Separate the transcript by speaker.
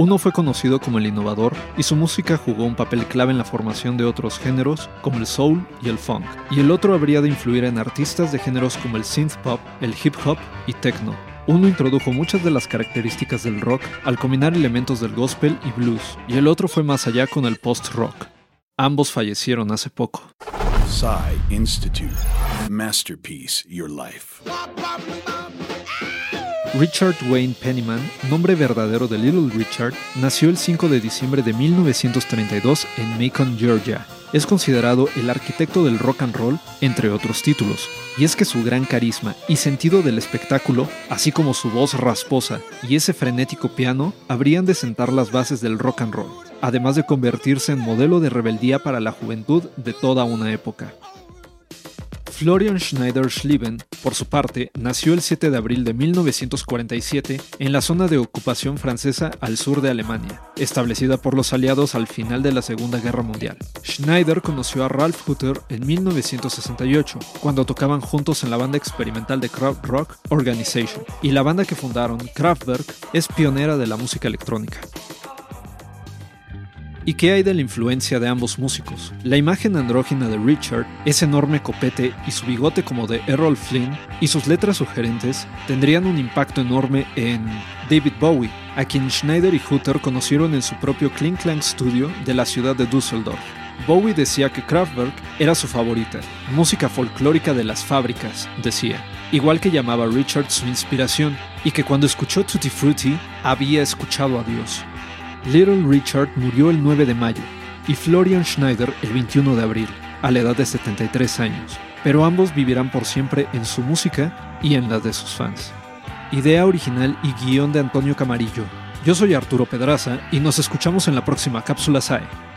Speaker 1: Uno fue conocido como el innovador y su música jugó un papel clave en la formación de otros géneros como el soul y el funk, y el otro habría de influir en artistas de géneros como el synth pop, el hip hop y techno. Uno introdujo muchas de las características del rock al combinar elementos del gospel y blues, y el otro fue más allá con el post-rock. Ambos fallecieron hace poco. Institute. Masterpiece Your Life. Richard Wayne Pennyman, nombre verdadero de Little Richard, nació el 5 de diciembre de 1932 en Macon, Georgia. Es considerado el arquitecto del rock and roll, entre otros títulos, y es que su gran carisma y sentido del espectáculo, así como su voz rasposa y ese frenético piano, habrían de sentar las bases del rock and roll, además de convertirse en modelo de rebeldía para la juventud de toda una época. Florian Schneider-Schlieben, por su parte, nació el 7 de abril de 1947 en la zona de ocupación francesa al sur de Alemania, establecida por los aliados al final de la Segunda Guerra Mundial. Schneider conoció a Ralph Hutter en 1968, cuando tocaban juntos en la banda experimental de crowd rock Organization, y la banda que fundaron, Kraftwerk, es pionera de la música electrónica. ¿Y qué hay de la influencia de ambos músicos? La imagen andrógina de Richard, ese enorme copete y su bigote como de Errol Flynn, y sus letras sugerentes tendrían un impacto enorme en David Bowie, a quien Schneider y Hutter conocieron en su propio Kling Klang Studio de la ciudad de Düsseldorf. Bowie decía que Kraftwerk era su favorita, música folclórica de las fábricas, decía, igual que llamaba Richard su inspiración, y que cuando escuchó Tutti Frutti había escuchado a Dios. Little Richard murió el 9 de mayo y Florian Schneider el 21 de abril, a la edad de 73 años, pero ambos vivirán por siempre en su música y en la de sus fans. Idea original y guion de Antonio Camarillo. Yo soy Arturo Pedraza y nos escuchamos en la próxima cápsula SAE.